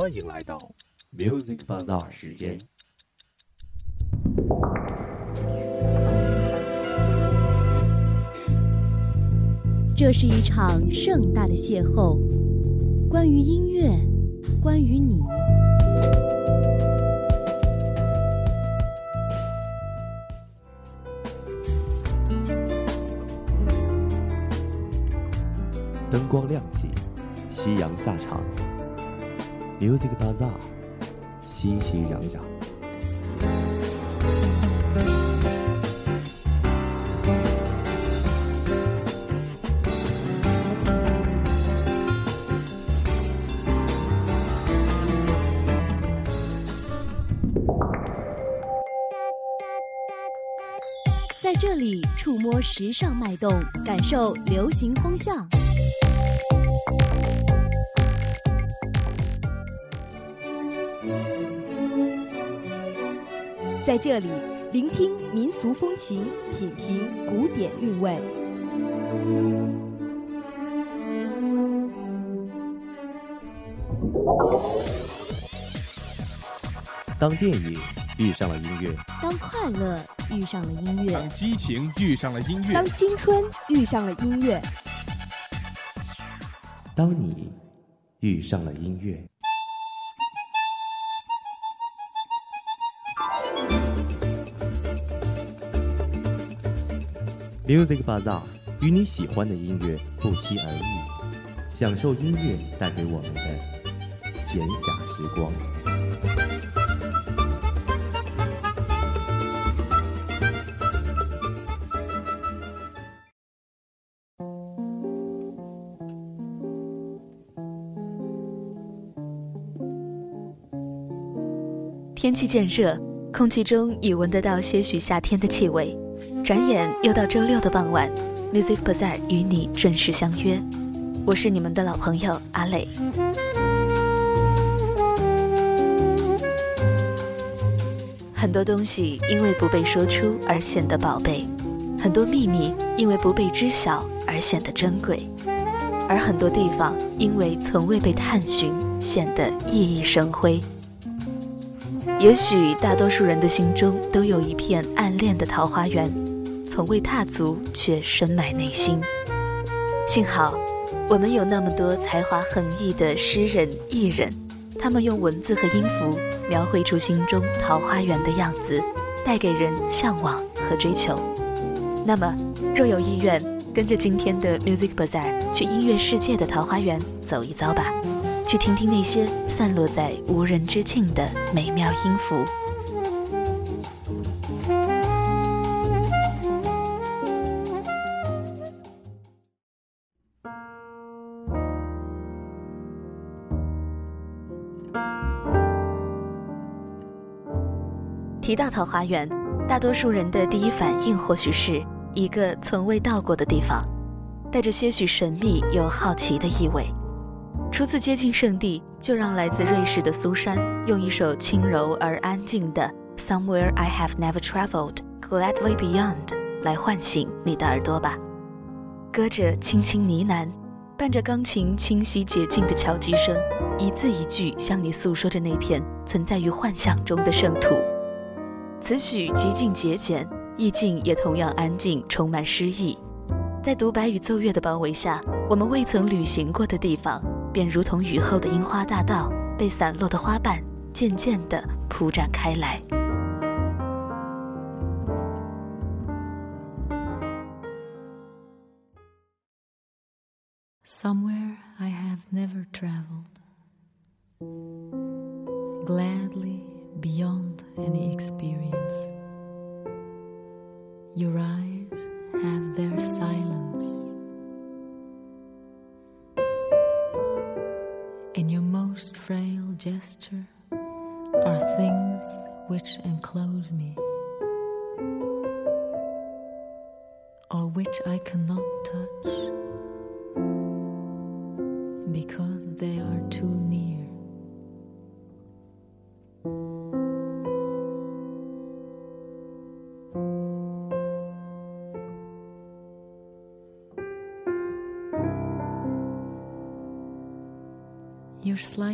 欢迎来到 Music Bazaar 时间。这是一场盛大的邂逅，关于音乐，关于你。灯光亮起，夕阳下场，Music Bazaar，熙熙攘攘。在这里触摸时尚脉动，感受流行风向。在这里聆听民俗风情，品评古典韵味。当电影遇上了音乐，当快乐遇上了音乐，当激情遇上了音乐，当青春遇上了音乐，当你遇上了音乐。Music bada 与你喜欢的音乐不期而遇，享受音乐带给我们的闲暇时光。天气渐热，空气中已闻得到些许夏天的气味。转眼又到周六的傍晚，Music Bazaar 与你准时相约。我是你们的老朋友阿磊。很多东西因为不被说出而显得宝贝，很多秘密因为不被知晓而显得珍贵，而很多地方因为从未被探寻，显得熠熠生辉。也许大多数人的心中都有一片暗恋的桃花源，从未踏足却深埋内心。幸好，我们有那么多才华横溢的诗人、艺人，他们用文字和音符描绘出心中桃花源的样子，带给人向往和追求。那么，若有意愿，跟着今天的 Music Bazaar 去音乐世界的桃花源走一遭吧。去听听那些散落在无人之境的美妙音符。提到桃花源，大多数人的第一反应或许是一个从未到过的地方，带着些许神秘又好奇的意味。初次接近圣地，就让来自瑞士的苏珊用一首轻柔而安静的《Somewhere I Have Never Traveled, Gladly Beyond》来唤醒你的耳朵吧。歌者轻轻呢喃，伴着钢琴清晰洁净的敲击声，一字一句向你诉说着那片存在于幻想中的圣土。此曲极尽节俭，意境也同样安静，充满诗意。在独白与奏乐的包围下，我们未曾旅行过的地方。便如同雨后的樱花大道，被散落的花瓣渐渐地铺展开来。Somewhere I have never traveled, gladly beyond any experience. Your eyes have their silence. In your most frail gesture are things which enclose me, or which I cannot touch because they are too near.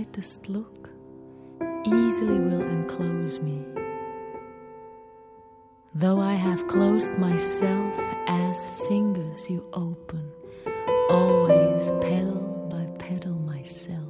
Slightest look easily will enclose me. Though I have closed myself as fingers you open, always petal by petal myself.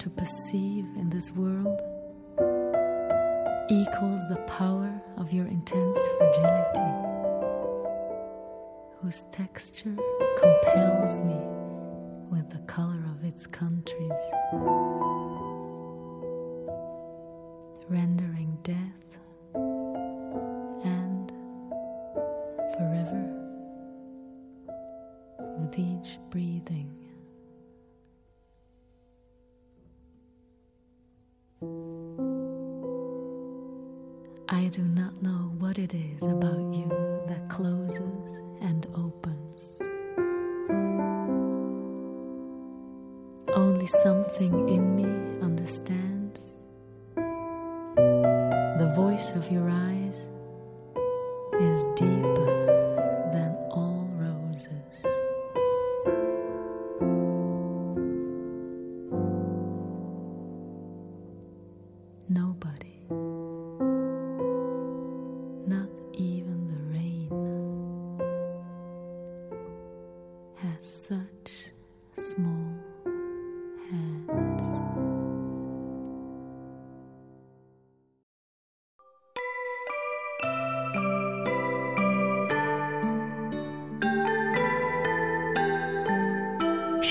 To perceive in this world equals the power of your intense fragility, whose texture compels me with the color of its countries, rendering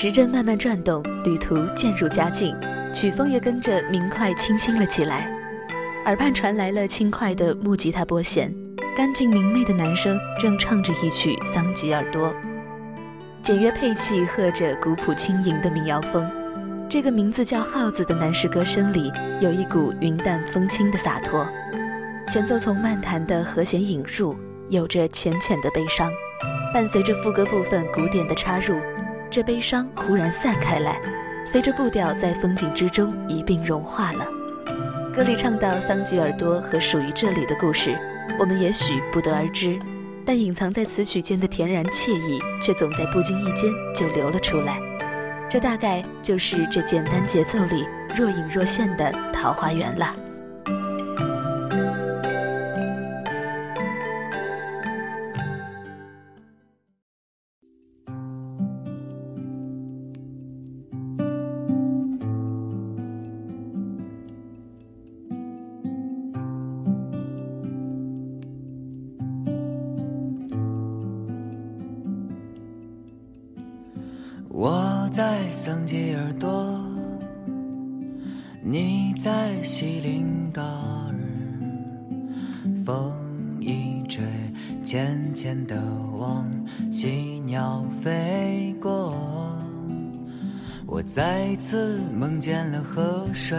时针慢慢转动，旅途渐入佳境，曲风也跟着明快清新了起来。耳畔传来了轻快的木吉他拨弦，干净明媚的男声正唱着一曲《桑吉尔多》，简约配器和着古朴轻盈的民谣风。这个名字叫耗子的男士歌声里，有一股云淡风轻的洒脱。前奏从慢弹的和弦引入，有着浅浅的悲伤，伴随着副歌部分古典的插入，这悲伤忽然散开来，随着步调在风景之中一并融化了。歌里唱到桑吉尔多和属于这里的故事，我们也许不得而知，但隐藏在词曲间的恬然惬意，却总在不经意间就流了出来。这大概就是这简单节奏里若隐若现的桃花源了。风一吹，浅浅的往西鸟飞过。我再次梦见了河水，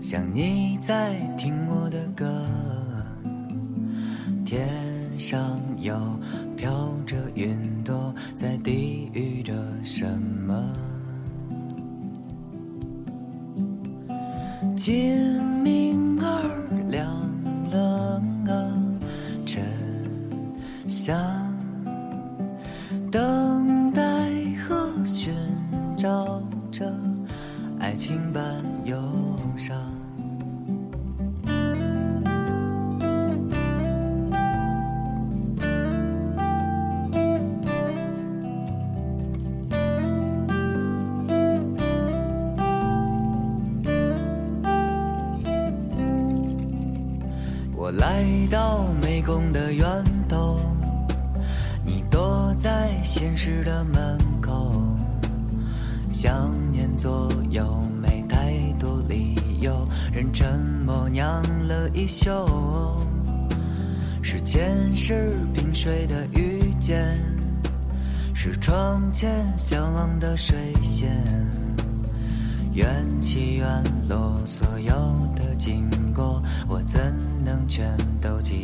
像你在听我的歌，天上有飘着云朵，在低语着什么？今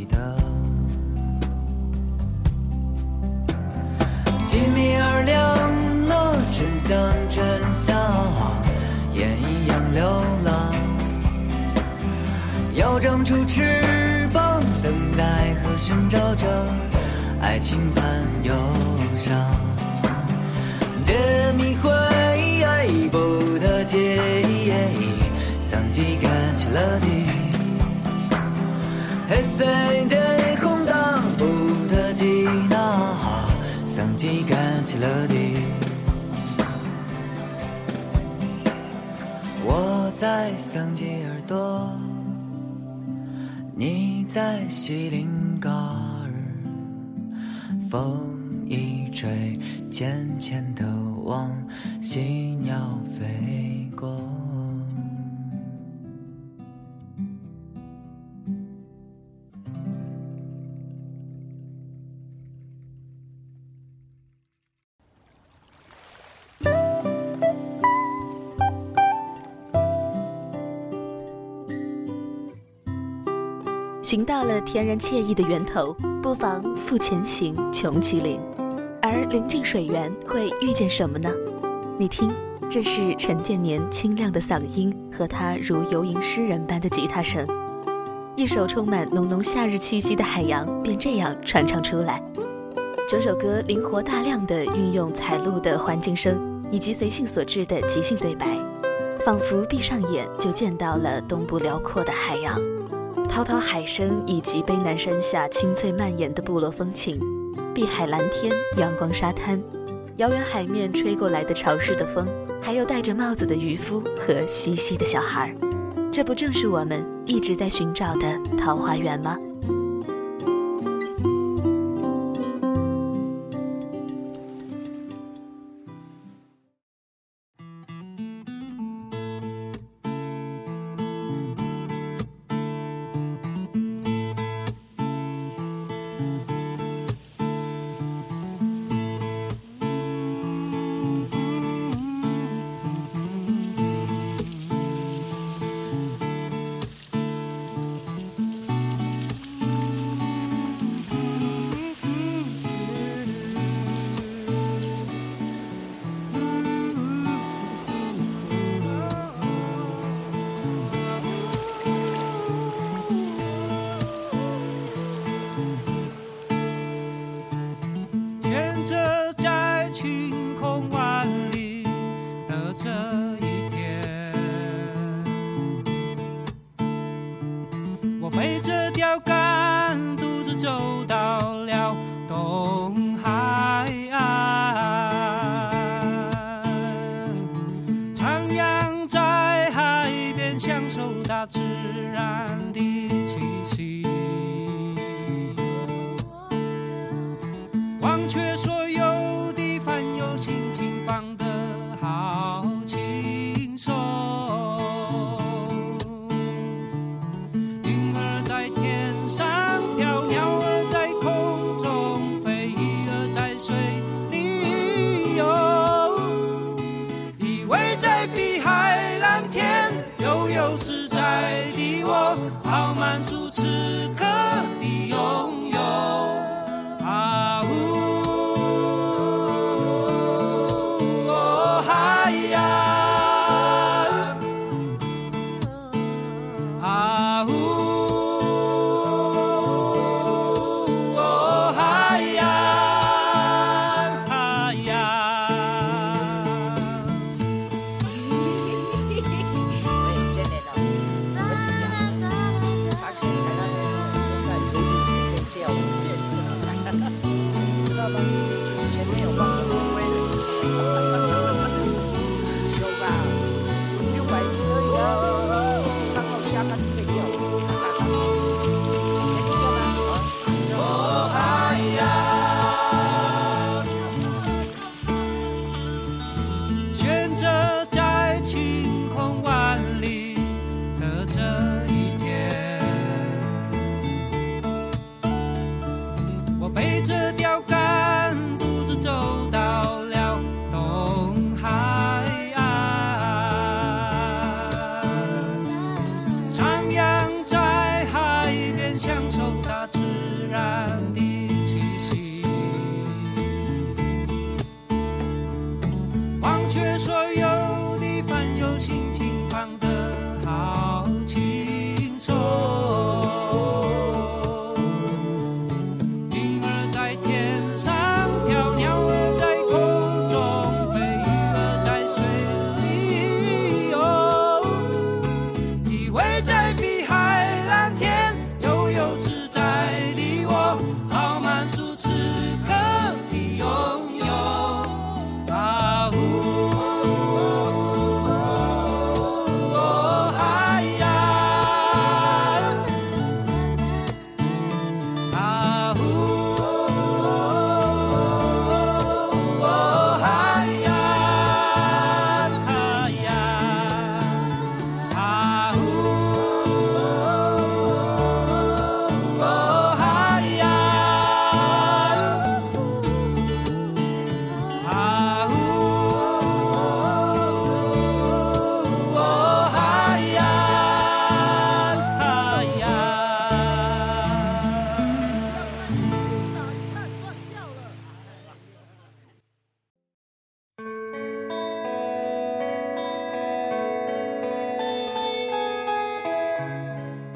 都记得？静谧而亮落，沉香沉下，雁一样流浪，要长出翅膀，等待和寻找着爱情般忧伤。别迷灰，不得解，桑吉干起了地。黑色的空荡不得吉那，桑吉干起了地。我在桑吉耳朵，你在西林嘎尔，风一吹，浅浅的往西鸟飞过。行到了天然惬意的源头，不妨赴前行，穷其林。而临近水源会遇见什么呢？你听，这是陈建年清亮的嗓音和他如游吟诗人般的吉他声，一首充满浓浓夏日气息的海洋便这样传唱出来。整首歌灵活大量地运用采录的环境声以及随性所致的即兴对白，仿佛闭上眼就见到了东部辽阔的海洋。滔滔海声以及卑南山下清脆蔓延的部落风情，碧海蓝天、阳光沙滩，遥远海面吹过来的潮湿的风，还有戴着帽子的渔夫和嬉戏的小孩儿，这不正是我们一直在寻找的桃花源吗？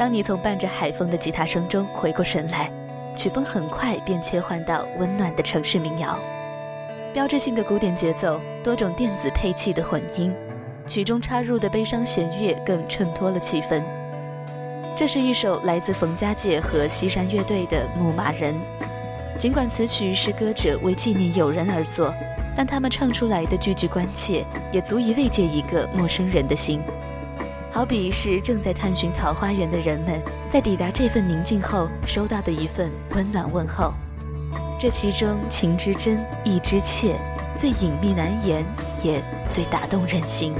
当你从伴着海风的吉他声中回过神来，曲风很快便切换到温暖的城市民谣，标志性的古典节奏，多种电子配器的混音，曲中插入的悲伤弦乐更衬托了气氛。这是一首来自冯家界和西山乐队的《牧马人》。尽管此曲是歌者为纪念友人而作，但他们唱出来的句句关切，也足以慰藉一个陌生人的心。好比是正在探寻桃花源的人们，在抵达这份宁静后，收到的一份温暖问候。这其中情之真，意之切，最隐秘难言，也最打动人心。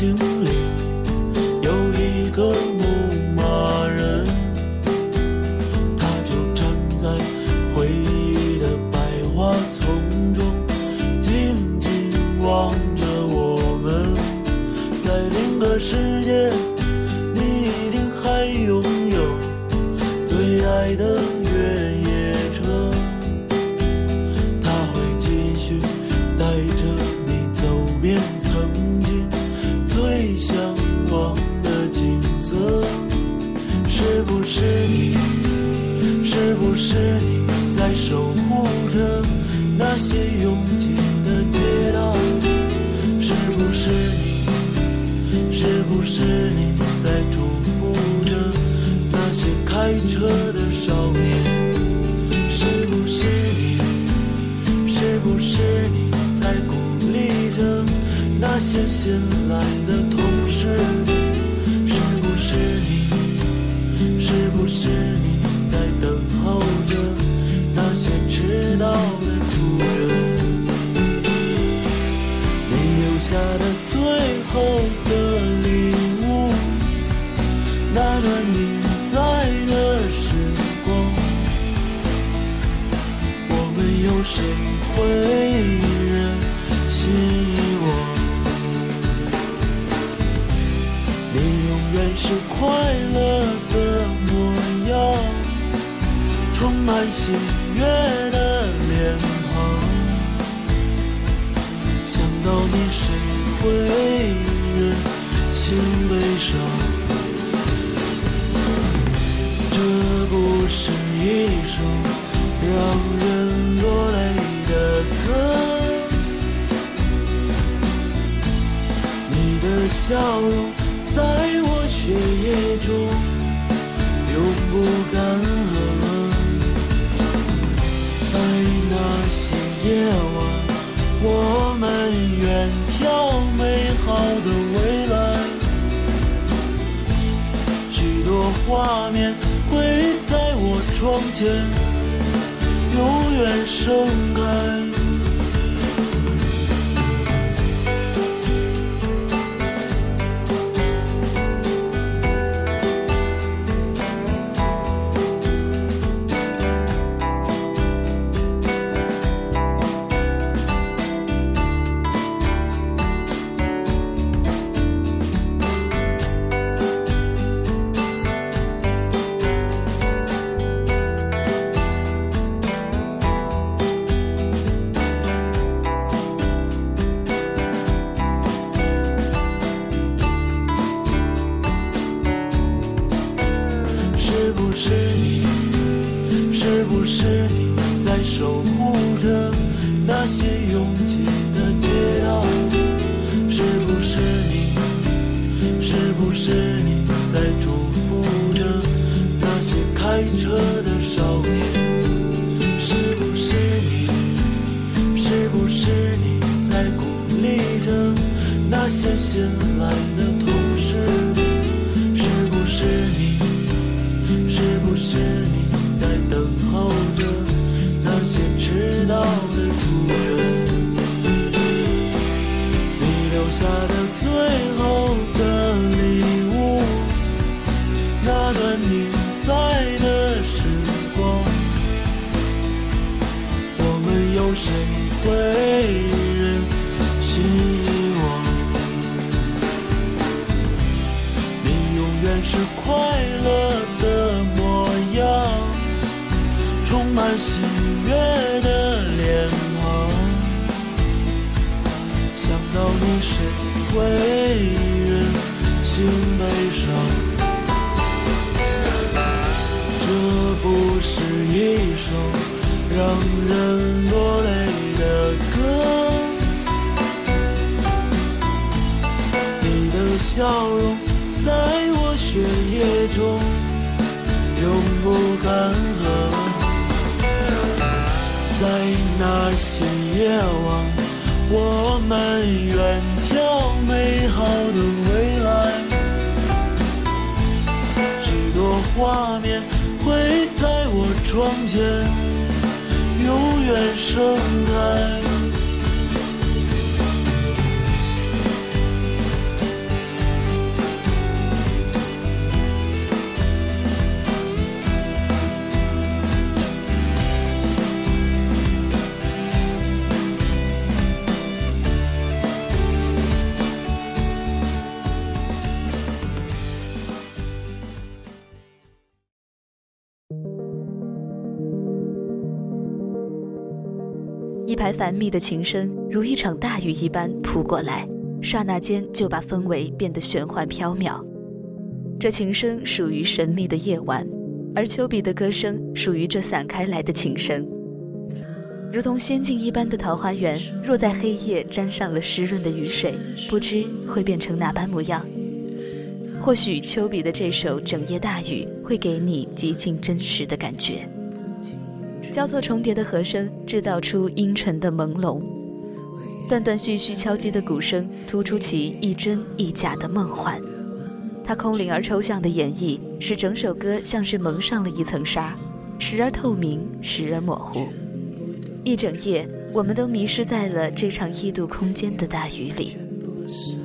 Chứ 下的最后的礼物，那段你在的时光，我们有谁会依然？你永远是快乐的模样，充满喜悦的脸庞。到底谁会忍心悲伤？这不是一首让人落泪的歌。你的笑容在我血液中永不干涸，在那些夜晚。我们远眺美好的未来许多画面会在我窗前永远盛开。是一首让人落泪的歌。你的笑容在我血液中永不干涸。在那些夜晚，我们远眺美好的未来，许多画面会我窗前永远盛开。排繁密的琴声如一场大雨一般扑过来，刹那间就把氛围变得玄幻缥缈。这琴声属于神秘的夜晚，而丘比的歌声属于这散开来的琴声。如同仙境一般的桃花源，若在黑夜沾上了湿润的雨水，不知会变成哪般模样。或许丘比的这首《整夜大雨》会给你极尽真实的感觉。交错重叠的和声制造出阴沉的朦胧，断断续续敲击的鼓声突出其一真一假的梦幻。它空灵而抽象的演绎，使整首歌像是蒙上了一层纱，时而透明，时而模糊。一整夜，我们都迷失在了这场异度空间的大雨里。我们整个在雨里。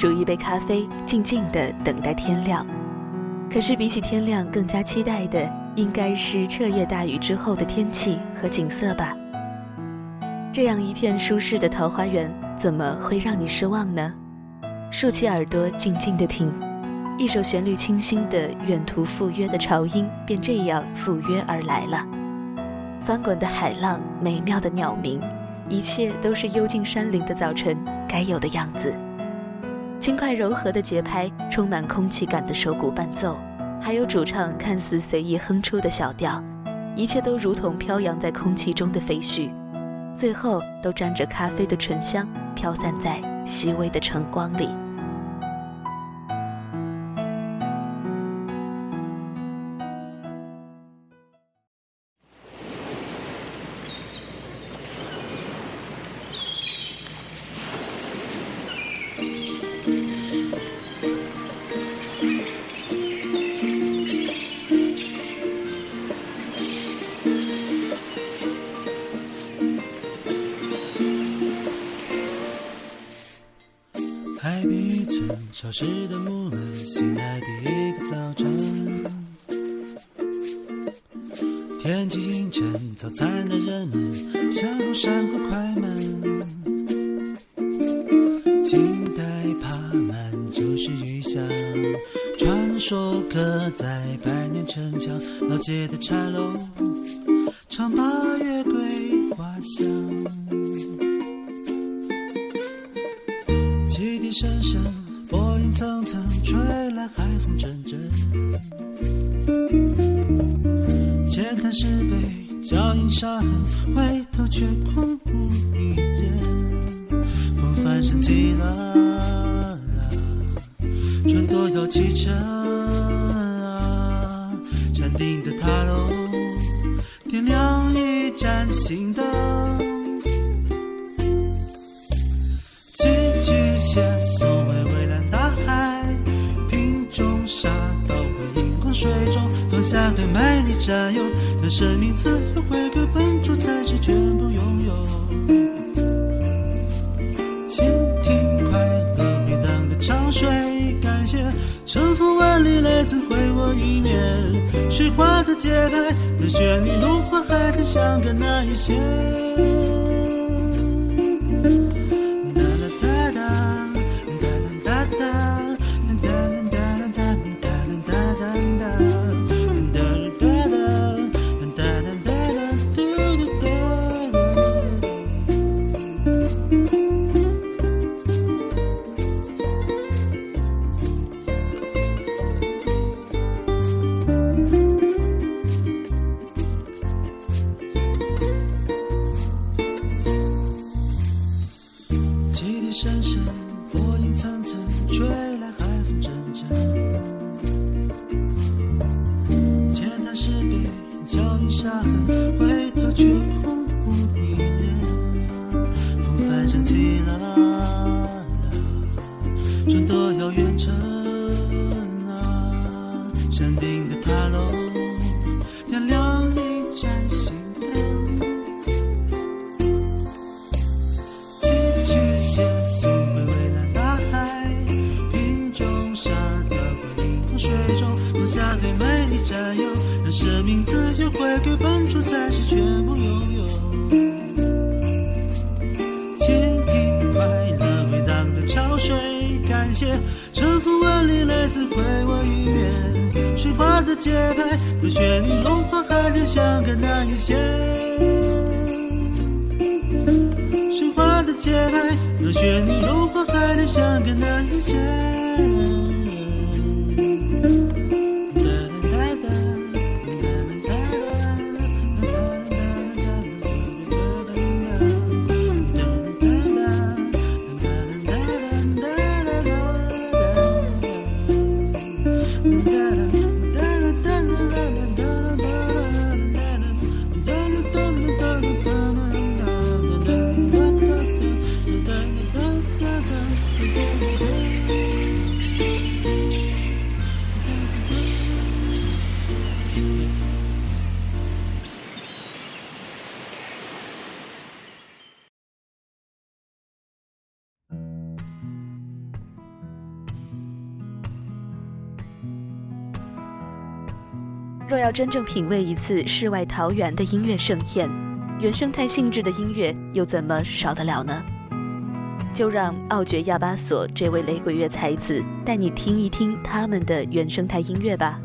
煮一杯咖啡，静静地等待天亮。可是比起天亮，更加期待的应该是彻夜大雨之后的天气和景色吧。这样一片舒适的桃花源，怎么会让你失望呢？竖起耳朵，静静地听，一首旋律清新的远途赴约的潮音，便这样赴约而来了。翻滚的海浪，美妙的鸟鸣，一切都是幽静山林的早晨该有的样子。轻快柔和的节拍，充满空气感的手鼓伴奏，还有主唱看似随意哼出的小调，一切都如同飘扬在空气中的飞絮。最后都沾着咖啡的醇香，飘散在细微的晨光里。潮湿下对美丽占有，让生命自由回归本初，才是全部拥有。倾听快乐每当的潮水，感谢春风万里来自回我一面。水花的节拍，和旋律融化海的，相隔那一线。春风万里来自回我一面，水花的节拍和旋律融化海天，相隔那一线。水花的节拍和旋律融化海天，相隔那一线。要真正品味一次世外桃源的音乐盛宴，原生态性质的音乐又怎么少得了呢？就让奥爵亚巴索这位雷鬼乐才子带你听一听他们的原生态音乐吧。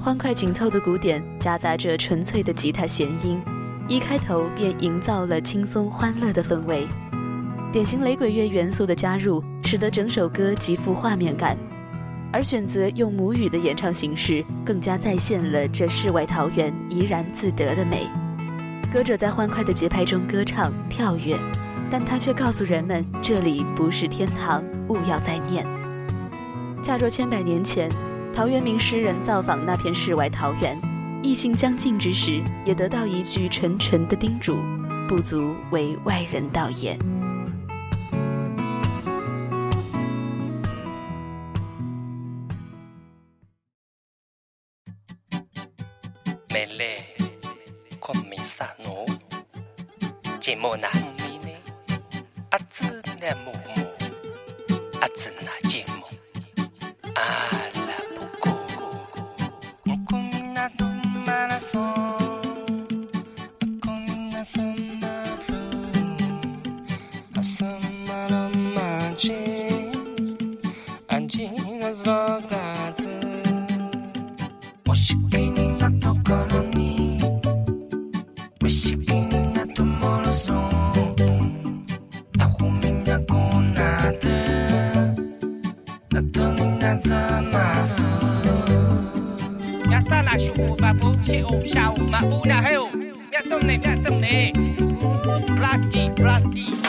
欢快紧凑的鼓点夹杂着纯粹的吉他弦音，一开头便营造了轻松欢乐的氛围。典型雷鬼乐元素的加入，使得整首歌极富画面感。而选择用母语的演唱形式，更加再现了这世外桃源怡然自得的美。歌者在欢快的节拍中歌唱跳跃。但他却告诉人们，这里不是天堂，勿要再念。恰若千百年前，陶渊明诗人造访那片世外桃源，意兴将尽之时，也得到一句沉沉的叮嘱：不足为外人道也。莫奈 Santa Masu. Yasta na shuku babu she o shao mabu na heo. Yasta ne yasta ne. Brati brati.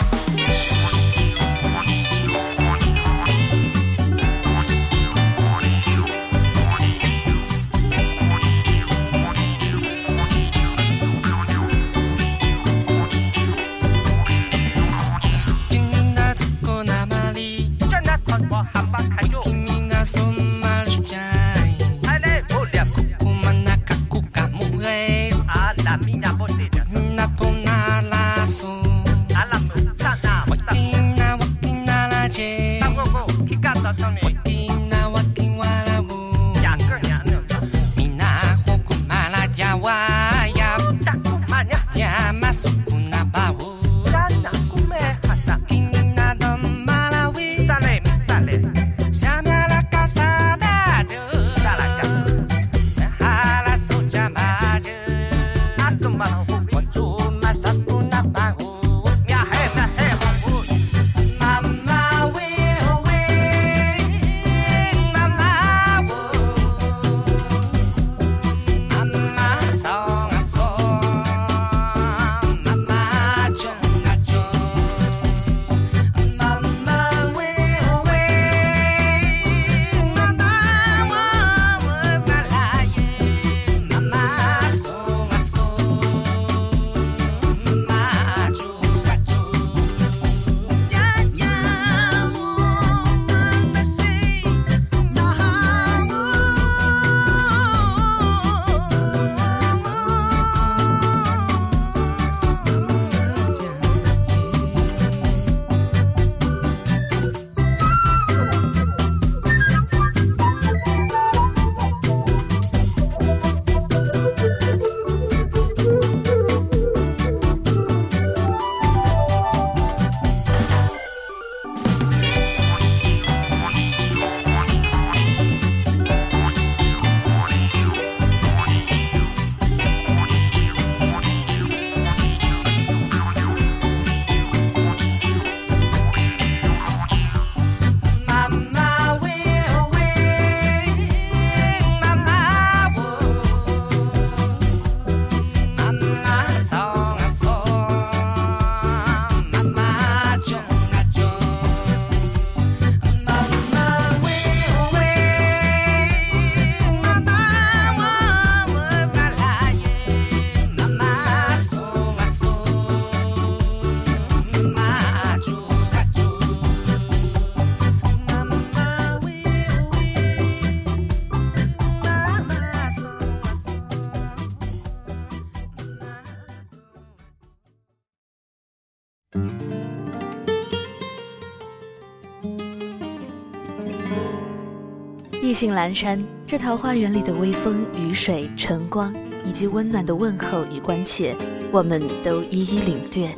意兴阑珊，这桃花源里的微风、雨水、晨光，以及温暖的问候与关切，我们都一一领略。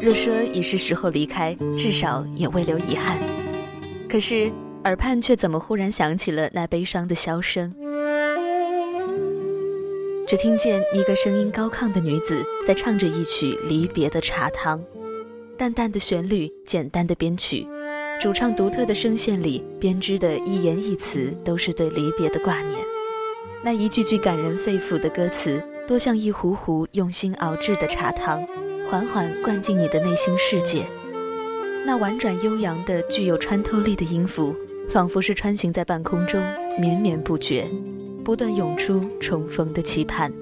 若说已是时候离开，至少也未留遗憾。可是耳畔却怎么忽然响起了那悲伤的箫声？只听见一个声音高亢的女子在唱着一曲离别的茶汤，淡淡的旋律，简单的编曲。主唱独特的声线里编织的一言一词都是对离别的挂念，那一句句感人肺腑的歌词，多像一壶壶用心熬制的茶汤，缓缓灌进你的内心世界。那婉转悠扬的、具有穿透力的音符，仿佛是穿行在半空中，绵绵不绝，不断涌出重逢的期盼。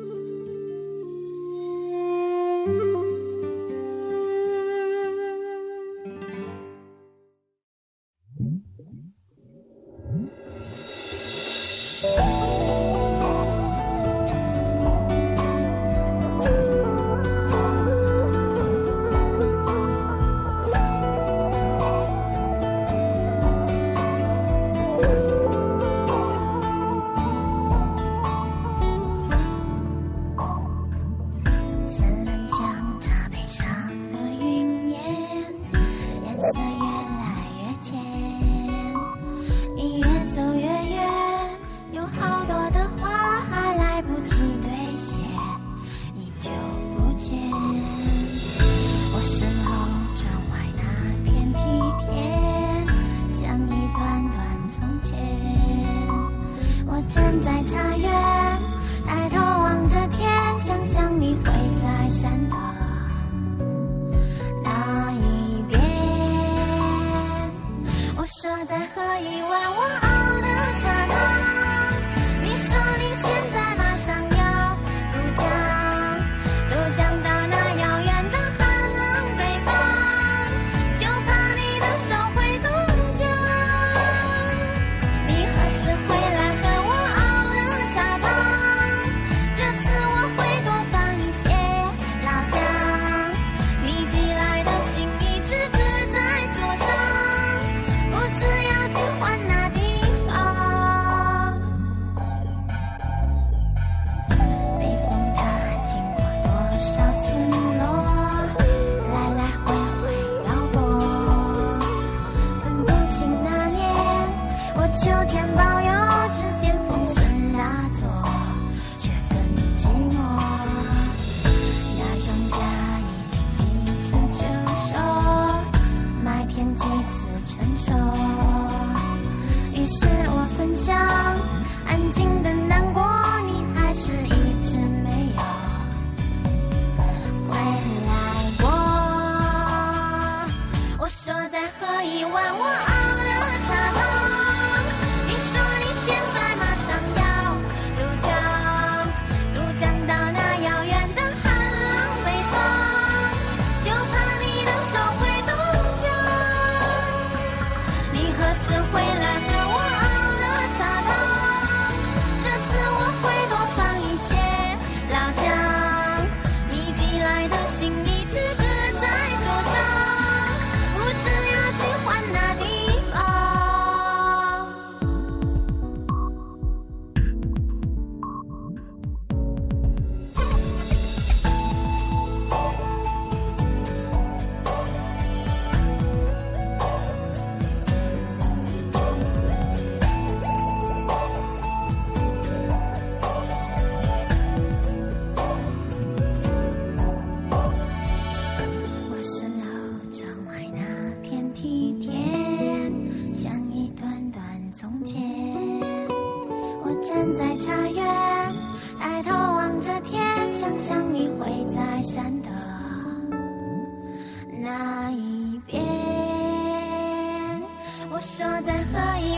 再喝一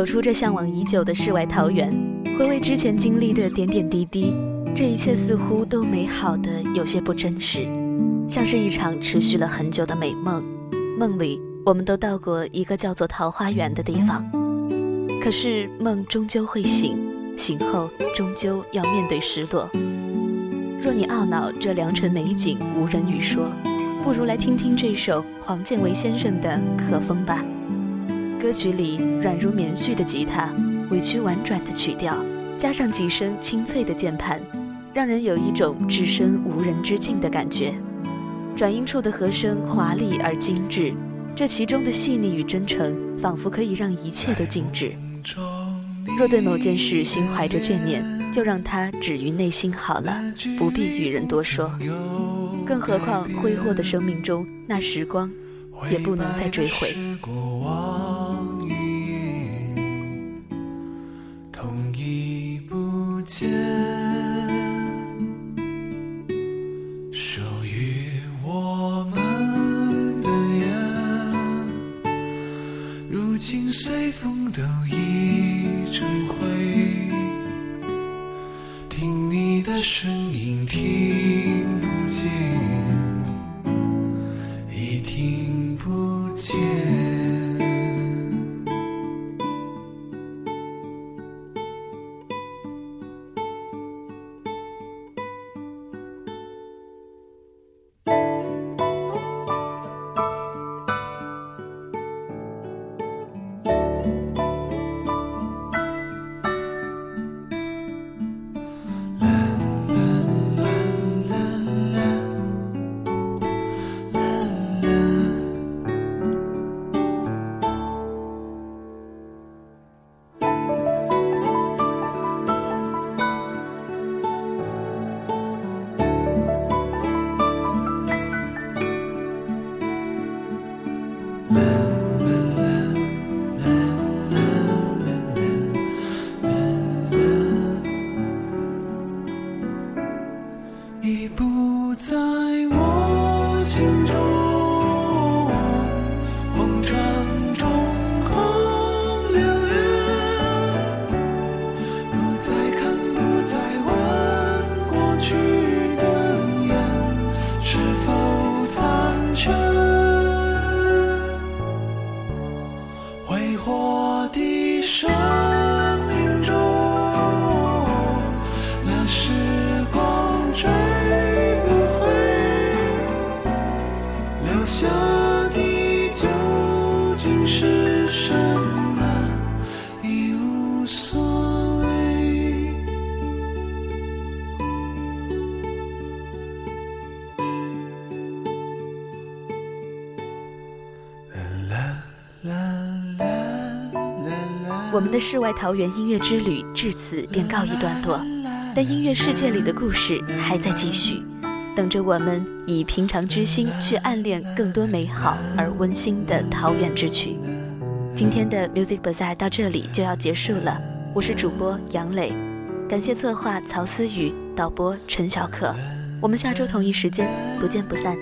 走出这向往已久的世外桃源，回味之前经历的点点滴滴，这一切似乎都美好的有些不真实，像是一场持续了很久的美梦。梦里我们都到过一个叫做桃花源的地方，可是梦终究会醒，醒后终究要面对失落。若你懊恼这良辰美景无人语说，不如来听听这首黄建为先生的《可风》吧。歌曲里软如棉絮的吉他，委屈婉转的曲调，加上几声清脆的键盘，让人有一种置身无人之境的感觉。转音处的和声华丽而精致，这其中的细腻与真诚，仿佛可以让一切都静止。若对某件事心怀着眷念，就让它止于内心好了，不必与人多说。更何况挥霍的生命中，那时光也不能再追回。心随风都已成灰。听你的声音，听不见，我的手。们的世外桃源音乐之旅至此便告一段落，但音乐世界里的故事还在继续，等着我们以平常之心去暗恋更多美好而温馨的桃源之曲。今天的 Music Bazaar 到这里就要结束了，我是主播杨磊，感谢策划曹思雨，导播陈小可，我们下周同一时间不见不散。